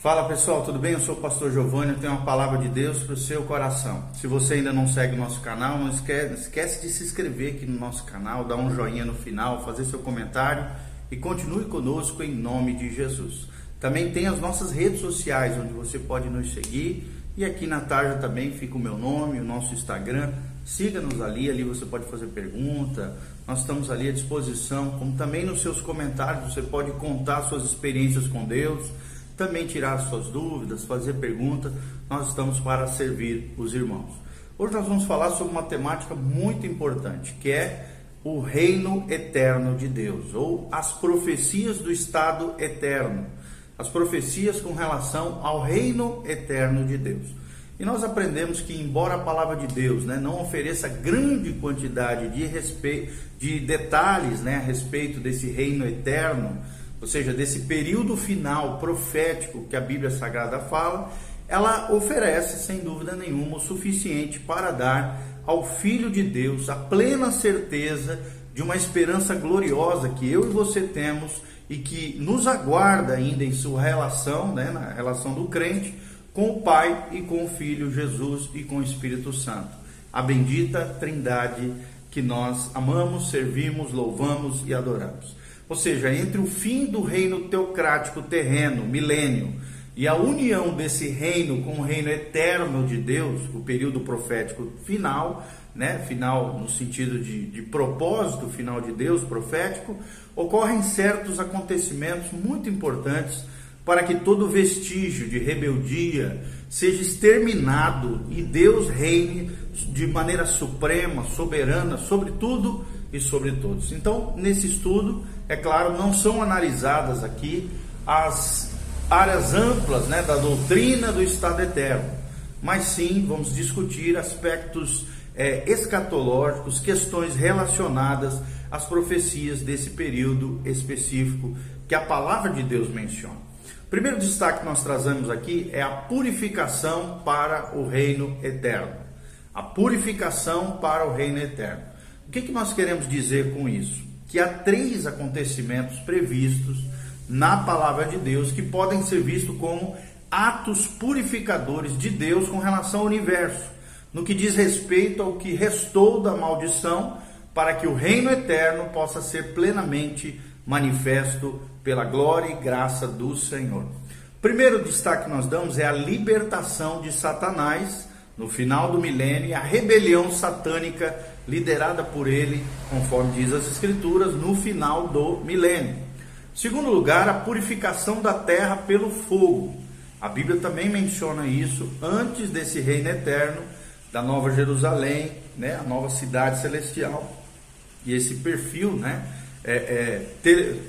Fala pessoal, tudo bem? Eu sou o pastor Giovanni, eu tenho uma palavra de Deus para o seu coração. Se você ainda não segue o nosso canal, não esquece, esquece de se inscrever aqui no nosso canal, dar um joinha no final, fazer seu comentário e continue conosco em nome de Jesus. Também tem as nossas redes sociais onde você pode nos seguir e aqui na tarja também fica o meu nome, o nosso Instagram. Siga-nos ali, ali você pode fazer pergunta, nós estamos ali à disposição, como também nos seus comentários você pode contar suas experiências com Deus também tirar suas dúvidas, fazer perguntas. Nós estamos para servir os irmãos. Hoje nós vamos falar sobre uma temática muito importante, que é o reino eterno de Deus, ou as profecias do estado eterno, as profecias com relação ao reino eterno de Deus. E nós aprendemos que, embora a palavra de Deus né, não ofereça grande quantidade de, respeito, de detalhes né, a respeito desse reino eterno, ou seja, desse período final profético que a Bíblia Sagrada fala, ela oferece, sem dúvida nenhuma, o suficiente para dar ao Filho de Deus a plena certeza de uma esperança gloriosa que eu e você temos e que nos aguarda ainda em sua relação, né, na relação do crente, com o Pai e com o Filho Jesus e com o Espírito Santo. A bendita Trindade que nós amamos, servimos, louvamos e adoramos. Ou seja, entre o fim do reino teocrático terreno, milênio, e a união desse reino com o reino eterno de Deus, o período profético final, né, final no sentido de, de propósito final de Deus profético, ocorrem certos acontecimentos muito importantes para que todo vestígio de rebeldia seja exterminado e Deus reine de maneira suprema, soberana sobre tudo e sobre todos. Então, nesse estudo, é claro, não são analisadas aqui as áreas amplas né, da doutrina do Estado eterno, mas sim vamos discutir aspectos é, escatológicos, questões relacionadas às profecias desse período específico que a palavra de Deus menciona. O primeiro destaque que nós trazemos aqui é a purificação para o reino eterno. A purificação para o reino eterno. O que, que nós queremos dizer com isso? Que há três acontecimentos previstos na palavra de Deus que podem ser vistos como atos purificadores de Deus com relação ao universo, no que diz respeito ao que restou da maldição, para que o reino eterno possa ser plenamente manifesto pela glória e graça do Senhor. Primeiro destaque que nós damos é a libertação de Satanás no final do milênio a rebelião satânica liderada por ele, conforme diz as Escrituras, no final do milênio. Segundo lugar, a purificação da terra pelo fogo. A Bíblia também menciona isso antes desse reino eterno da Nova Jerusalém, né, a nova cidade celestial. E esse perfil, né, é, é,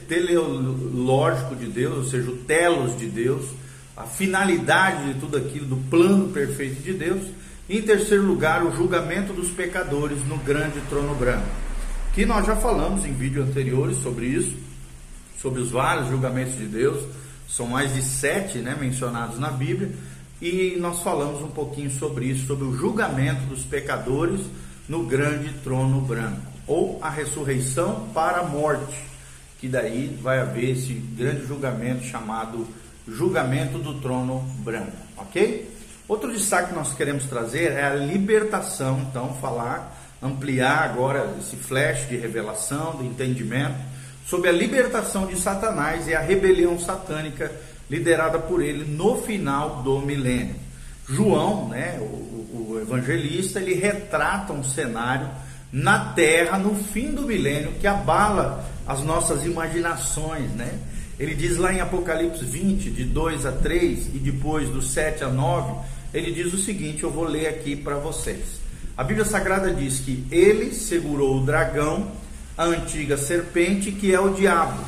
teleológico de Deus, ou seja, o telos de Deus, a finalidade de tudo aquilo, do plano perfeito de Deus. Em terceiro lugar, o julgamento dos pecadores no grande trono branco. Que nós já falamos em vídeos anteriores sobre isso, sobre os vários julgamentos de Deus. São mais de sete né, mencionados na Bíblia. E nós falamos um pouquinho sobre isso, sobre o julgamento dos pecadores no grande trono branco, ou a ressurreição para a morte, que daí vai haver esse grande julgamento chamado julgamento do trono branco, ok? Outro destaque que nós queremos trazer é a libertação, então falar, ampliar agora esse flash de revelação, de entendimento, sobre a libertação de Satanás e a rebelião satânica liderada por ele no final do milênio. João, né, o, o evangelista, ele retrata um cenário na terra no fim do milênio que abala as nossas imaginações, né? Ele diz lá em Apocalipse 20, de 2 a 3 e depois do 7 a 9, ele diz o seguinte: eu vou ler aqui para vocês. A Bíblia Sagrada diz que ele segurou o dragão, a antiga serpente, que é o diabo,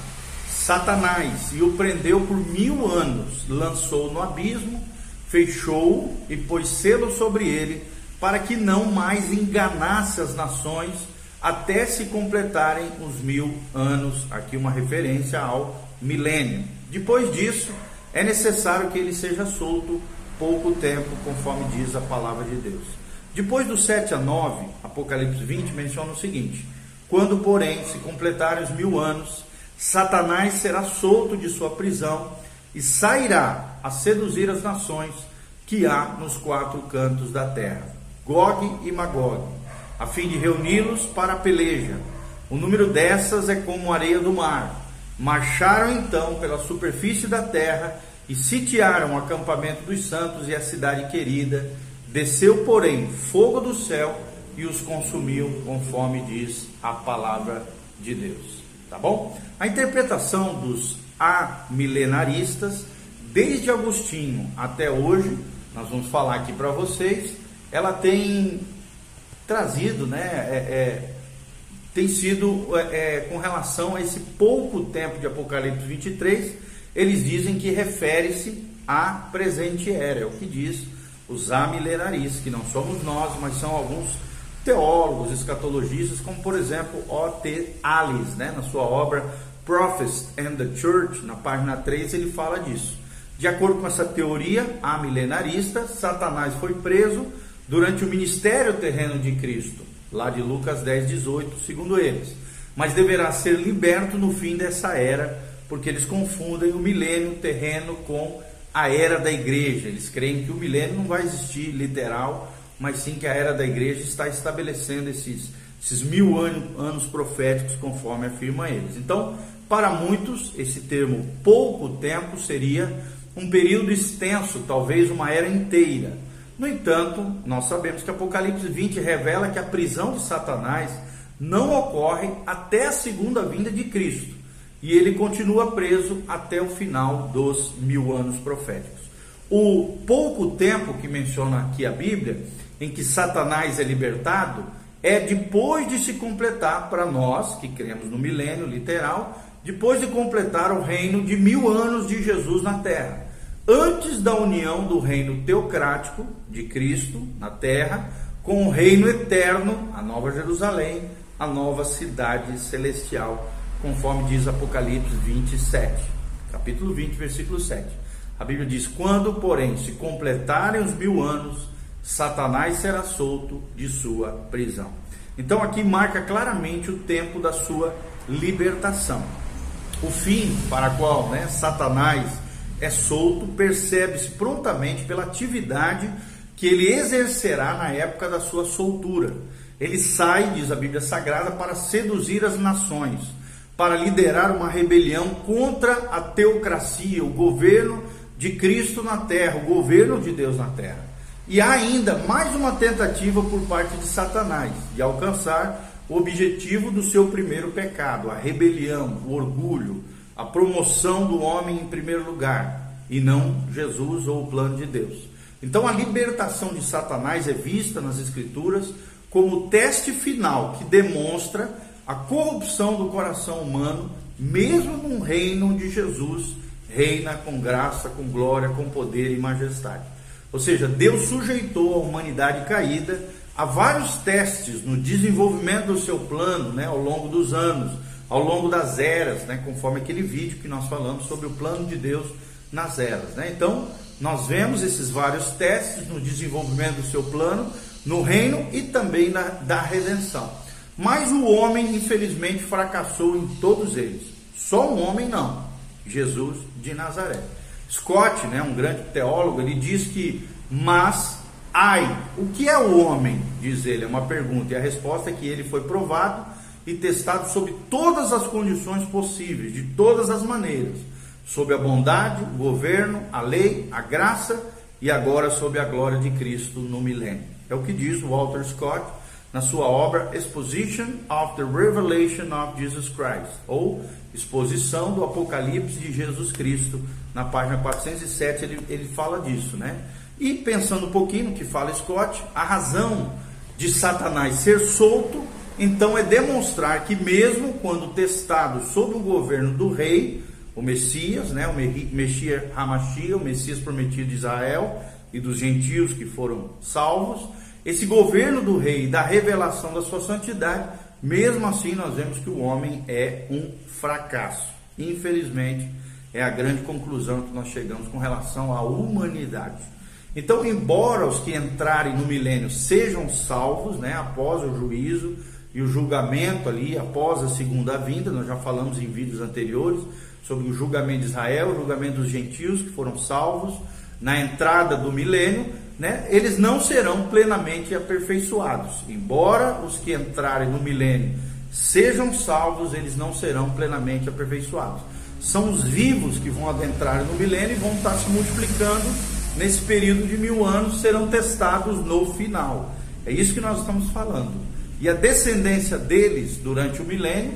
Satanás, e o prendeu por mil anos, lançou no abismo, fechou e pôs selo sobre ele, para que não mais enganasse as nações até se completarem os mil anos. Aqui uma referência ao milênio. Depois disso, é necessário que ele seja solto pouco tempo, conforme diz a palavra de Deus. Depois do 7 a 9, Apocalipse 20 menciona o seguinte: Quando, porém, se completarem os mil anos, Satanás será solto de sua prisão e sairá a seduzir as nações que há nos quatro cantos da terra, Gog e Magog, a fim de reuni-los para a peleja. O número dessas é como a areia do mar. Marcharam então pela superfície da terra e sitiaram o acampamento dos santos e a cidade querida. Desceu, porém, fogo do céu e os consumiu, conforme diz a palavra de Deus. Tá bom? A interpretação dos amilenaristas, desde Agostinho até hoje, nós vamos falar aqui para vocês, ela tem trazido, né, é, é, tem sido é, é, com relação a esse pouco tempo de Apocalipse 23, eles dizem que refere-se à presente era, é o que diz os amilenaristas, que não somos nós, mas são alguns teólogos, escatologistas, como por exemplo O.T. Alice, né, na sua obra Prophets and the Church, na página 3, ele fala disso. De acordo com essa teoria amilenarista, Satanás foi preso durante o ministério terreno de Cristo, lá de Lucas 10, 18, segundo eles, mas deverá ser liberto no fim dessa era, porque eles confundem o milênio terreno com a era da igreja. Eles creem que o milênio não vai existir literal, mas sim que a era da igreja está estabelecendo esses, esses mil anos, anos proféticos, conforme afirma eles. Então, para muitos, esse termo pouco tempo seria um período extenso, talvez uma era inteira. No entanto, nós sabemos que Apocalipse 20 revela que a prisão de Satanás não ocorre até a segunda vinda de Cristo e ele continua preso até o final dos mil anos proféticos. O pouco tempo que menciona aqui a Bíblia em que Satanás é libertado é depois de se completar para nós que cremos no milênio literal, depois de completar o reino de mil anos de Jesus na terra, antes da união do reino teocrático de Cristo na terra com o reino eterno, a nova Jerusalém, a nova cidade celestial, conforme diz Apocalipse 27, capítulo 20, versículo 7. A Bíblia diz: Quando, porém, se completarem os mil anos, Satanás será solto de sua prisão. Então aqui marca claramente o tempo da sua libertação. O fim para qual né, Satanás é solto percebe-se prontamente pela atividade que ele exercerá na época da sua soltura. Ele sai, diz a Bíblia Sagrada, para seduzir as nações, para liderar uma rebelião contra a teocracia, o governo de Cristo na terra, o governo de Deus na terra. E há ainda mais uma tentativa por parte de Satanás de alcançar o objetivo do seu primeiro pecado, a rebelião, o orgulho, a promoção do homem em primeiro lugar e não Jesus ou o plano de Deus. Então a libertação de Satanás é vista nas Escrituras como o teste final que demonstra a corrupção do coração humano, mesmo num reino onde Jesus reina com graça, com glória, com poder e majestade. Ou seja, Deus sujeitou a humanidade caída a vários testes no desenvolvimento do seu plano né, ao longo dos anos, ao longo das eras, né, conforme aquele vídeo que nós falamos sobre o plano de Deus nas eras. Né? Então, nós vemos esses vários testes no desenvolvimento do seu plano, no reino e também na, da redenção. Mas o homem, infelizmente, fracassou em todos eles. Só um homem não, Jesus de Nazaré. Scott, né, um grande teólogo, ele diz que, mas, ai, o que é o homem? Diz ele, é uma pergunta, e a resposta é que ele foi provado e testado sob todas as condições possíveis, de todas as maneiras, sob a bondade, o governo, a lei, a graça e agora sob a glória de Cristo no milênio. É o que diz Walter Scott na sua obra Exposition of the Revelation of Jesus Christ, ou Exposição do Apocalipse de Jesus Cristo, na página 407 ele, ele fala disso, né? E pensando um pouquinho no que fala Scott, a razão de Satanás ser solto, então é demonstrar que mesmo quando testado sob o governo do rei, o Messias, né, o Messias Hamashia, o Messias prometido de Israel e dos gentios que foram salvos, esse governo do rei, da revelação da sua santidade, mesmo assim nós vemos que o homem é um fracasso. Infelizmente, é a grande conclusão que nós chegamos com relação à humanidade. Então, embora os que entrarem no milênio sejam salvos, né, após o juízo e o julgamento ali, após a segunda vinda, nós já falamos em vídeos anteriores sobre o julgamento de Israel, o julgamento dos gentios que foram salvos na entrada do milênio, né, eles não serão plenamente aperfeiçoados. Embora os que entrarem no milênio sejam salvos, eles não serão plenamente aperfeiçoados. São os vivos que vão adentrar no milênio e vão estar se multiplicando nesse período de mil anos, serão testados no final. É isso que nós estamos falando. E a descendência deles durante o milênio,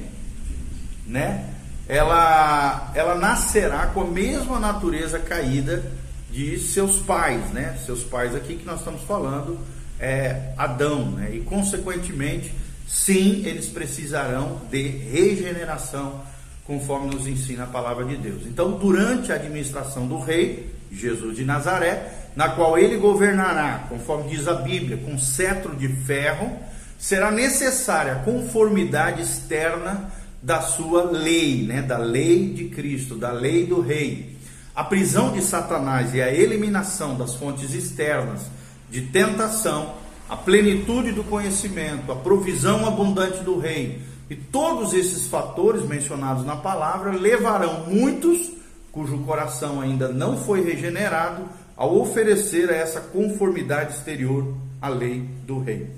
né, ela, ela nascerá com a mesma natureza caída de seus pais, né? Seus pais aqui que nós estamos falando é Adão, né? E consequentemente, sim, eles precisarão de regeneração, conforme nos ensina a palavra de Deus. Então, durante a administração do rei Jesus de Nazaré, na qual ele governará, conforme diz a Bíblia, com cetro de ferro, será necessária a conformidade externa da sua lei, né? Da lei de Cristo, da lei do rei a prisão de Satanás e a eliminação das fontes externas de tentação, a plenitude do conhecimento, a provisão abundante do rei e todos esses fatores mencionados na palavra levarão muitos cujo coração ainda não foi regenerado ao oferecer a essa conformidade exterior à lei do rei.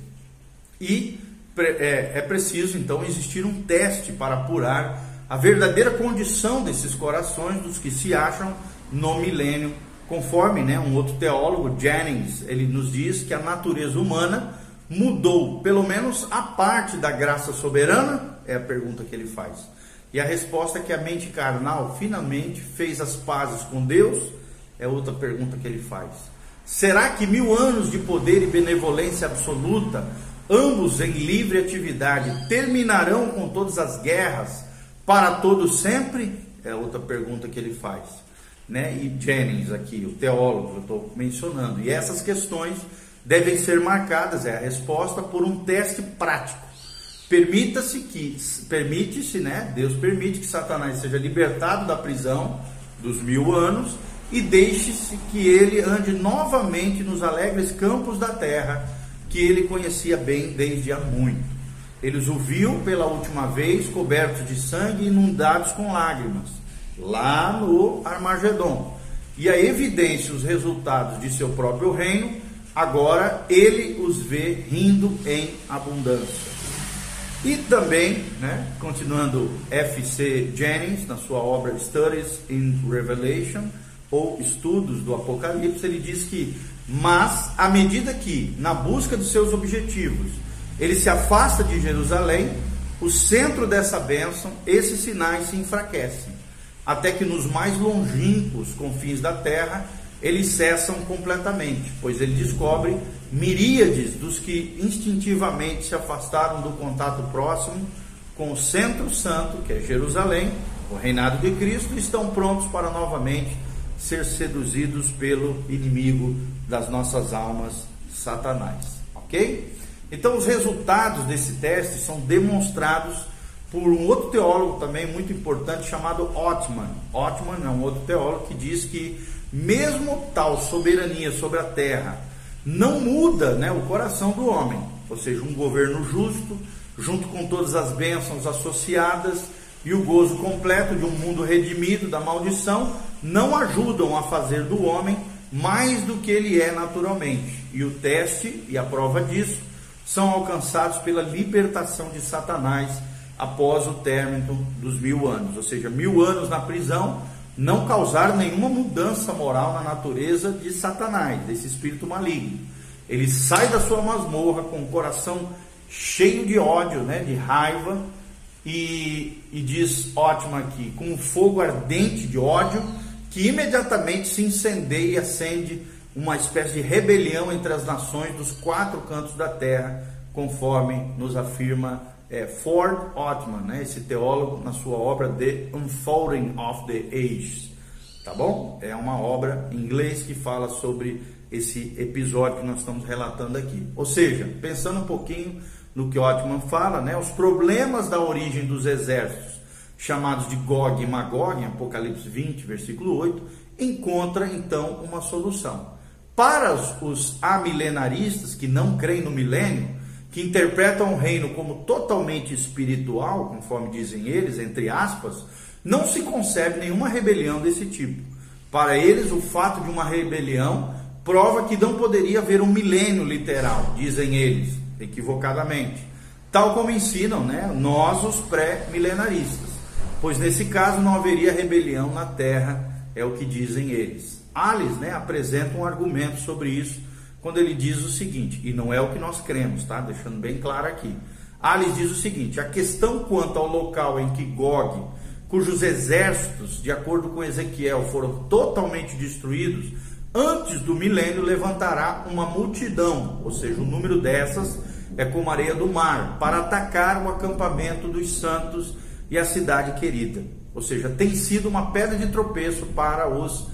E é, é preciso então existir um teste para apurar a verdadeira condição desses corações dos que se acham no milênio, conforme né, um outro teólogo, Jennings, ele nos diz que a natureza humana mudou, pelo menos a parte da graça soberana, é a pergunta que ele faz. E a resposta é que a mente carnal finalmente fez as pazes com Deus, é outra pergunta que ele faz. Será que mil anos de poder e benevolência absoluta, ambos em livre atividade, terminarão com todas as guerras para todos sempre? É outra pergunta que ele faz né? E Jennings aqui, o teólogo, eu estou mencionando. E essas questões devem ser marcadas, é a resposta, por um teste prático. Permita-se que, permite-se, né? Deus permite que Satanás seja libertado da prisão dos mil anos e deixe-se que ele ande novamente nos alegres campos da terra que ele conhecia bem desde há muito. Eles o viu pela última vez cobertos de sangue e inundados com lágrimas lá no Armagedon. E a evidência, os resultados de seu próprio reino, agora ele os vê rindo em abundância. E também, né, continuando F.C. Jennings, na sua obra Studies in Revelation, ou Estudos do Apocalipse, ele diz que, mas à medida que, na busca de seus objetivos, ele se afasta de Jerusalém, o centro dessa bênção, esses sinais se enfraquecem até que nos mais longínquos confins da terra eles cessam completamente, pois ele descobre miríades dos que instintivamente se afastaram do contato próximo com o centro santo, que é Jerusalém, o reinado de Cristo, estão prontos para novamente ser seduzidos pelo inimigo das nossas almas, Satanás. Ok? Então, os resultados desse teste são demonstrados por um outro teólogo também muito importante chamado Ottman. Ottman é um outro teólogo que diz que mesmo tal soberania sobre a terra não muda né, o coração do homem, ou seja, um governo justo, junto com todas as bênçãos associadas e o gozo completo de um mundo redimido da maldição, não ajudam a fazer do homem mais do que ele é naturalmente. E o teste e a prova disso são alcançados pela libertação de Satanás após o término dos mil anos, ou seja, mil anos na prisão não causaram nenhuma mudança moral na natureza de Satanás, desse espírito maligno. Ele sai da sua masmorra com o coração cheio de ódio, né, de raiva, e, e diz ótimo aqui, com um fogo ardente de ódio, que imediatamente se incendeia e acende uma espécie de rebelião entre as nações dos quatro cantos da terra, conforme nos afirma é, Ford Ottman, né, esse teólogo, na sua obra The Unfolding of the Ages. Tá bom? É uma obra em inglês que fala sobre esse episódio que nós estamos relatando aqui. Ou seja, pensando um pouquinho no que Ottman fala, né, os problemas da origem dos exércitos, chamados de Gog e Magog, em Apocalipse 20, versículo 8, encontra então uma solução. Para os, amilenaristas que não creem no milênio, que interpretam o reino como totalmente espiritual, conforme dizem eles, entre aspas, não se concebe nenhuma rebelião desse tipo. Para eles, o fato de uma rebelião prova que não poderia haver um milênio literal, dizem eles, equivocadamente. Tal como ensinam né, nós, os pré-milenaristas. Pois nesse caso não haveria rebelião na terra, é o que dizem eles. Alice né, apresenta um argumento sobre isso quando ele diz o seguinte, e não é o que nós cremos, tá? Deixando bem claro aqui. Alice diz o seguinte: a questão quanto ao local em que Gog, cujos exércitos, de acordo com Ezequiel, foram totalmente destruídos, antes do milênio levantará uma multidão, ou seja, o número dessas é como areia do mar, para atacar o acampamento dos santos e a cidade querida. Ou seja, tem sido uma pedra de tropeço para os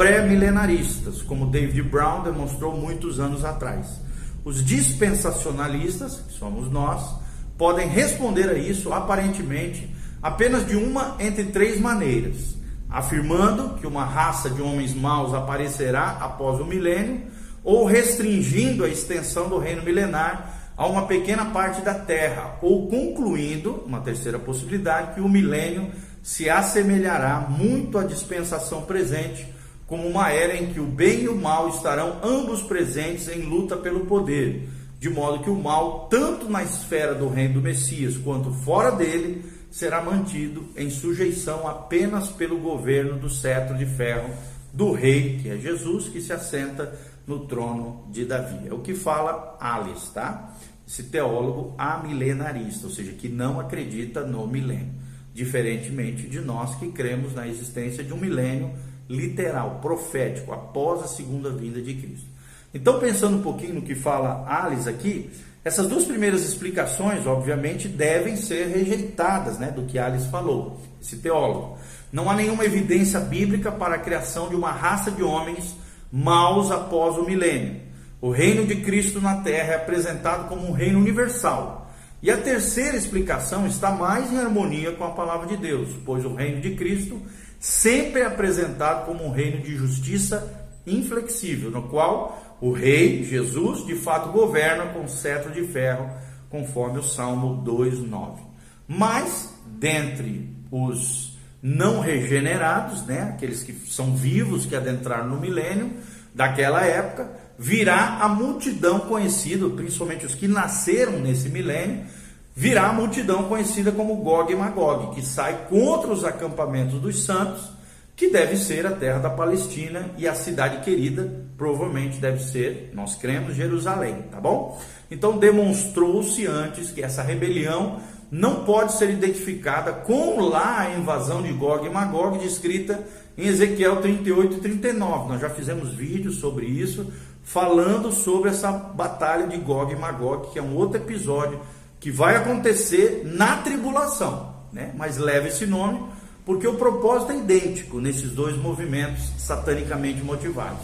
pré-milenaristas, como David Brown demonstrou muitos anos atrás. Os dispensacionalistas, que somos nós, podem responder a isso aparentemente apenas de uma entre três maneiras: afirmando que uma raça de homens maus aparecerá após o milênio, ou restringindo a extensão do reino milenar a uma pequena parte da terra, ou concluindo, uma terceira possibilidade, que o milênio se assemelhará muito à dispensação presente como uma era em que o bem e o mal estarão ambos presentes em luta pelo poder, de modo que o mal, tanto na esfera do reino do Messias quanto fora dele, será mantido em sujeição apenas pelo governo do cetro de ferro do rei, que é Jesus, que se assenta no trono de Davi. É o que fala Alice, tá? Esse teólogo amilenarista, ou seja, que não acredita no milênio, diferentemente de nós que cremos na existência de um milênio literal, profético, após a segunda vinda de Cristo. Então, pensando um pouquinho no que fala Alice aqui, essas duas primeiras explicações, obviamente, devem ser rejeitadas né, do que Alice falou, esse teólogo. Não há nenhuma evidência bíblica para a criação de uma raça de homens maus após o milênio. O reino de Cristo na terra é apresentado como um reino universal. E a terceira explicação está mais em harmonia com a palavra de Deus, pois o reino de Cristo sempre apresentado como um reino de justiça inflexível, no qual o rei, Jesus, de fato governa com cetro de ferro, conforme o Salmo 2:9. Mas dentre os não regenerados, né, aqueles que são vivos que adentraram no milênio daquela época, virá a multidão conhecida, principalmente os que nasceram nesse milênio, virá a multidão conhecida como Gog e Magog, que sai contra os acampamentos dos santos, que deve ser a terra da Palestina e a cidade querida, provavelmente deve ser, nós cremos, Jerusalém, tá bom? Então demonstrou-se antes que essa rebelião não pode ser identificada com lá a invasão de Gog e Magog descrita em Ezequiel 38 e 39. Nós já fizemos vídeos sobre isso, falando sobre essa batalha de Gog e Magog, que é um outro episódio que vai acontecer na tribulação, né? mas leva esse nome porque o propósito é idêntico nesses dois movimentos satanicamente motivados: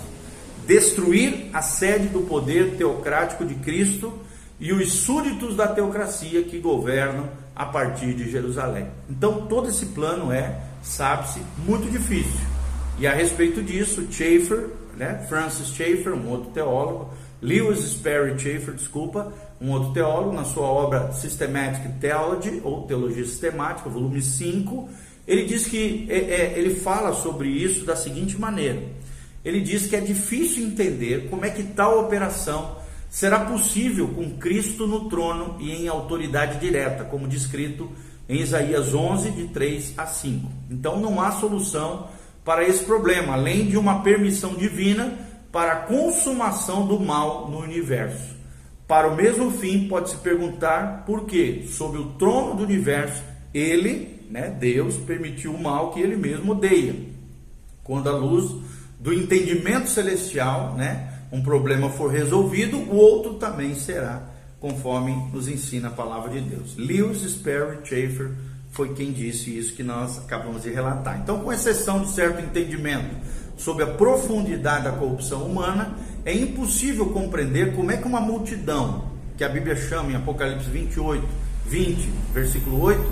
destruir a sede do poder teocrático de Cristo e os súditos da teocracia que governam a partir de Jerusalém. Então, todo esse plano é, sabe-se, muito difícil. E a respeito disso, Schaeffer, né, Francis Schaeffer, um outro teólogo, Lewis Sperry Schaeffer, desculpa, um outro teólogo, na sua obra Systematic Theology, ou Teologia Sistemática, volume 5, ele diz que é, é, ele fala sobre isso da seguinte maneira: ele diz que é difícil entender como é que tal operação será possível com Cristo no trono e em autoridade direta, como descrito em Isaías 11, de 3 a 5. Então não há solução para esse problema, além de uma permissão divina para a consumação do mal no universo. Para o mesmo fim, pode-se perguntar por que, sob o trono do universo, ele, né, Deus, permitiu o mal que ele mesmo odeia. Quando a luz do entendimento celestial, né, um problema for resolvido, o outro também será, conforme nos ensina a palavra de Deus. Lewis Sperry Schaeffer foi quem disse isso que nós acabamos de relatar. Então, com exceção de certo entendimento sobre a profundidade da corrupção humana, é impossível compreender como é que uma multidão, que a Bíblia chama em Apocalipse 28, 20, versículo 8,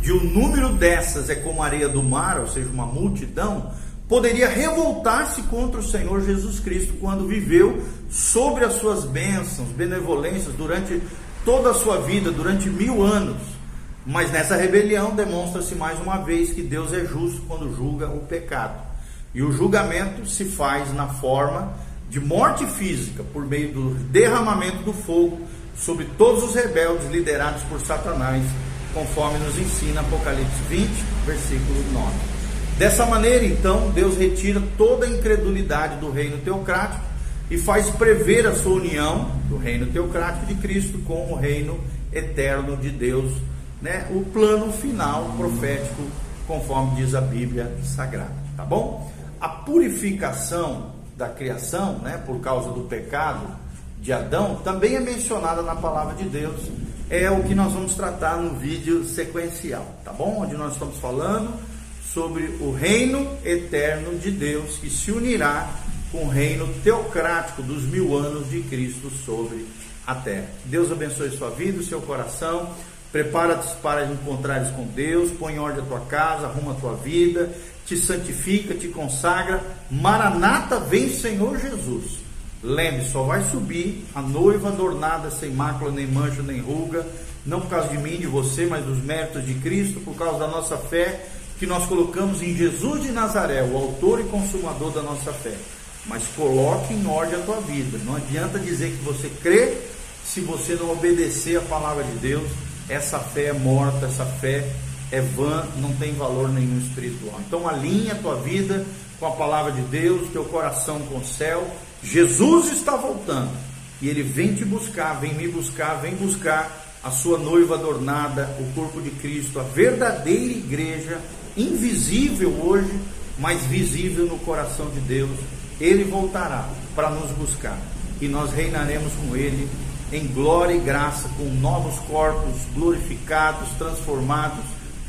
de um número dessas é como a areia do mar, ou seja, uma multidão, poderia revoltar-se contra o Senhor Jesus Cristo quando viveu sobre as suas bênçãos, benevolências durante toda a sua vida durante mil anos. Mas nessa rebelião demonstra-se mais uma vez que Deus é justo quando julga o pecado. E o julgamento se faz na forma de morte física, por meio do derramamento do fogo sobre todos os rebeldes liderados por Satanás, conforme nos ensina Apocalipse 20, versículo 9. Dessa maneira, então, Deus retira toda a incredulidade do reino teocrático e faz prever a sua união do reino teocrático de Cristo com o reino eterno de Deus, né? O plano final profético, conforme diz a Bíblia Sagrada, tá bom? A purificação da criação, né, por causa do pecado de Adão, também é mencionada na palavra de Deus. É o que nós vamos tratar no vídeo sequencial, tá bom? Onde nós estamos falando sobre o reino eterno de Deus que se unirá com o reino teocrático dos mil anos de Cristo sobre a terra. Deus abençoe sua vida, seu coração. Prepara-te para encontrares com Deus, põe em ordem a tua casa, arruma a tua vida, te santifica, te consagra. Maranata, vem Senhor Jesus. Lembre, só vai subir a noiva adornada, sem mácula, nem mancha, nem ruga, não por causa de mim, de você, mas dos méritos de Cristo, por causa da nossa fé que nós colocamos em Jesus de Nazaré, o autor e consumador da nossa fé. Mas coloque em ordem a tua vida. Não adianta dizer que você crê se você não obedecer a palavra de Deus. Essa fé é morta, essa fé é vã, não tem valor nenhum espiritual. Então alinha a tua vida com a palavra de Deus, teu coração com o céu. Jesus está voltando e ele vem te buscar, vem me buscar, vem buscar a sua noiva adornada, o corpo de Cristo, a verdadeira igreja, invisível hoje, mas visível no coração de Deus. Ele voltará para nos buscar e nós reinaremos com ele em glória e graça, com novos corpos glorificados, transformados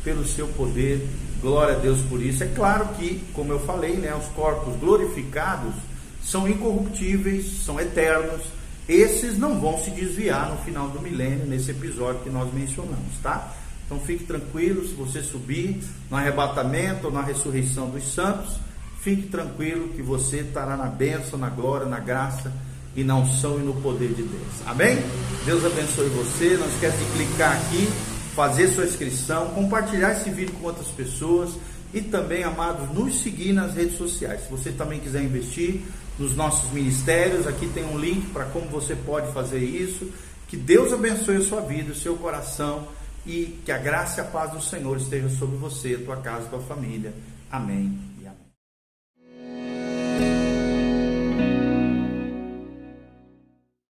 pelo seu poder. Glória a Deus por isso. É claro que, como eu falei, né, os corpos glorificados são incorruptíveis, são eternos. Esses não vão se desviar no final do milênio, nesse episódio que nós mencionamos, tá? Então fique tranquilo, se você subir no arrebatamento ou na ressurreição dos santos, fique tranquilo que você estará na bênção, na glória, na graça e na unção e no poder de Deus. Amém? Deus abençoe você. Não esquece de clicar aqui, fazer sua inscrição, compartilhar esse vídeo com outras pessoas e também, amados, nos seguir nas redes sociais. Se você também quiser investir nos nossos ministérios, aqui tem um link para como você pode fazer isso. Que Deus abençoe a sua vida, o seu coração e que a graça e a paz do Senhor esteja sobre você, a tua casa, a tua família. Amém